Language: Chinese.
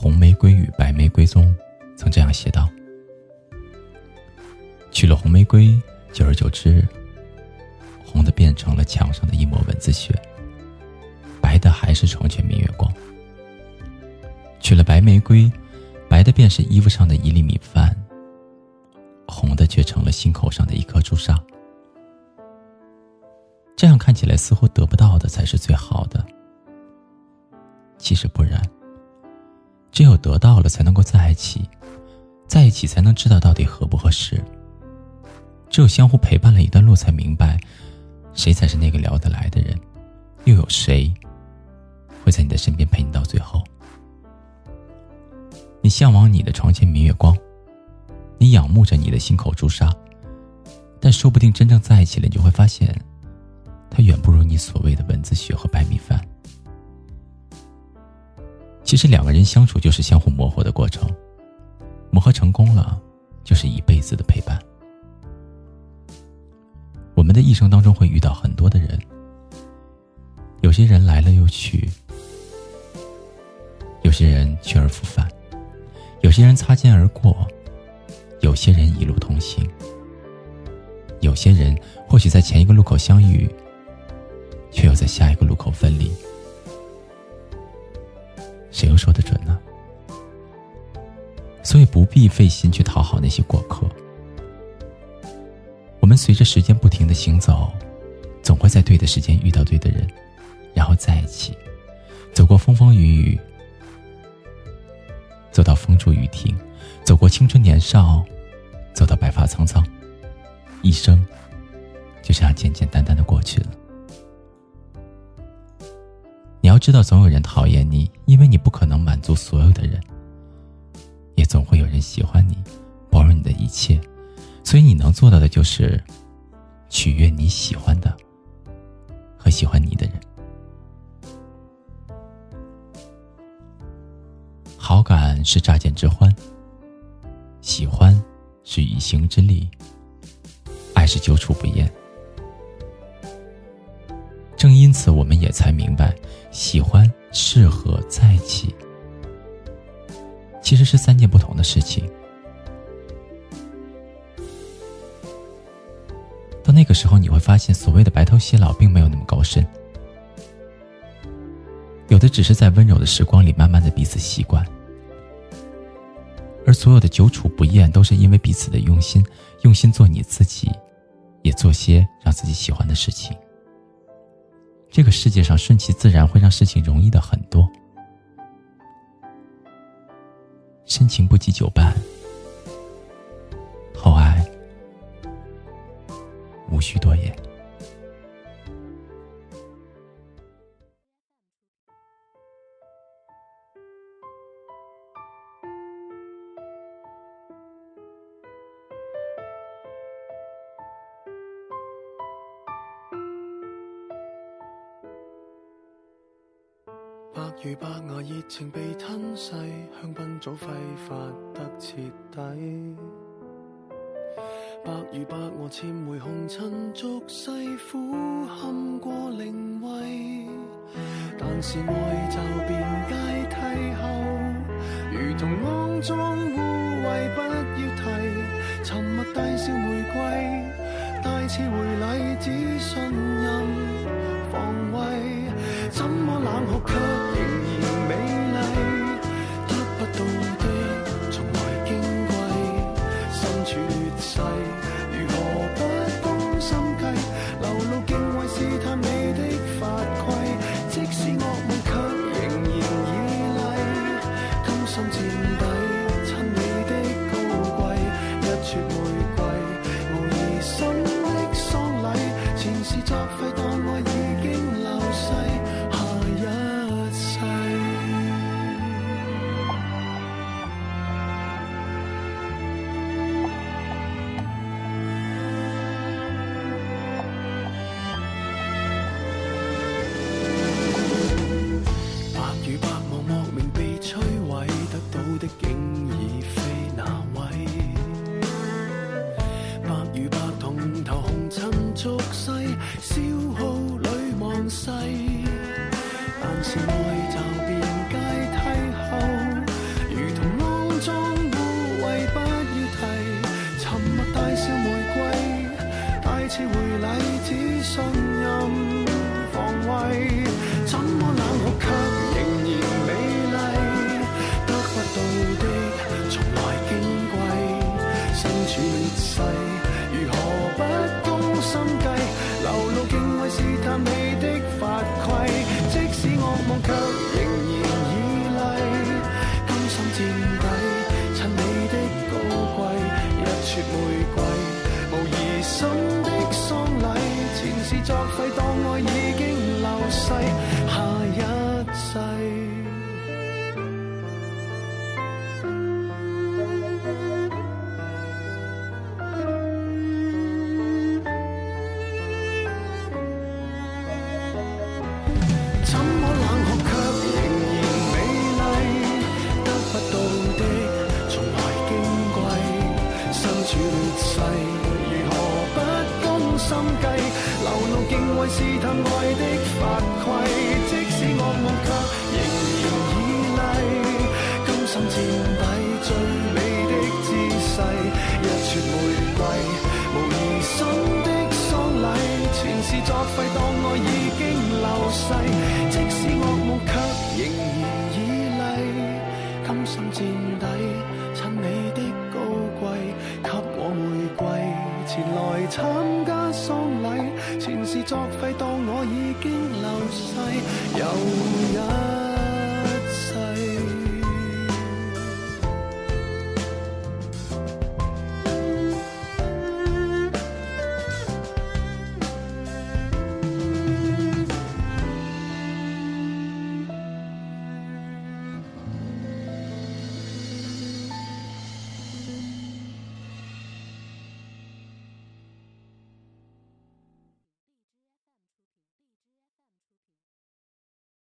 红玫瑰与白玫瑰》中，曾这样写道：“娶了红玫瑰，久而久之，红的变成了墙上的一抹蚊子血，白的还是床前明月光。娶了白玫瑰，白的便是衣服上的一粒米饭，红的却成了心口上的一颗朱砂。这样看起来，似乎得不到的才是最好的。其实不然。”只有得到了，才能够在一起，在一起才能知道到底合不合适。只有相互陪伴了一段路，才明白，谁才是那个聊得来的人，又有谁会在你的身边陪你到最后。你向往你的床前明月光，你仰慕着你的心口朱砂，但说不定真正在一起了，你就会发现，他远不如你所谓的蚊子血和白米饭。其实两个人相处就是相互磨合的过程，磨合成功了，就是一辈子的陪伴。我们的一生当中会遇到很多的人，有些人来了又去，有些人去而复返，有些人擦肩而过，有些人一路同行，有些人或许在前一个路口相遇，却又在下一个路口分离。谁又说得准呢？所以不必费心去讨好那些过客。我们随着时间不停的行走，总会在对的时间遇到对的人，然后在一起，走过风风雨雨，走到风住雨停，走过青春年少，走到白发苍苍，一生就这样简简单单的过去了。你要知道，总有人讨厌你，因为你不可能满足所有的人；也总会有人喜欢你，包容你的一切。所以你能做到的就是取悦你喜欢的和喜欢你的人。好感是乍见之欢，喜欢是以行之力，爱是久处不厌。正因此，我们也才明白，喜欢、适合在一起，其实是三件不同的事情。到那个时候，你会发现，所谓的白头偕老，并没有那么高深，有的只是在温柔的时光里，慢慢的彼此习惯，而所有的久处不厌，都是因为彼此的用心，用心做你自己，也做些让自己喜欢的事情。这个世界上顺其自然会让事情容易的很多，深情不及久伴，厚爱无需多言。如白牙热情被吞噬，香槟早挥发得彻底。白如白鹅潜回红尘俗世，苦堪过灵位。但是爱就变消耗里望世，但是爱就变阶梯后，如同肮脏污秽不要提，沉默带笑玫瑰，带刺回礼只信任防卫。无疑心的丧礼前事作废当爱已经流逝下一世。心计？流露敬畏试探爱的法规，即使恶梦却仍然绮丽，甘心垫底最美的姿势，一撮玫瑰，无疑心的丧礼，前事作废，当爱已经流逝，即使恶梦却仍然绮丽，甘心垫底，衬你的高贵，给我玫瑰，前来参加，前事作废当我已经流逝又一世。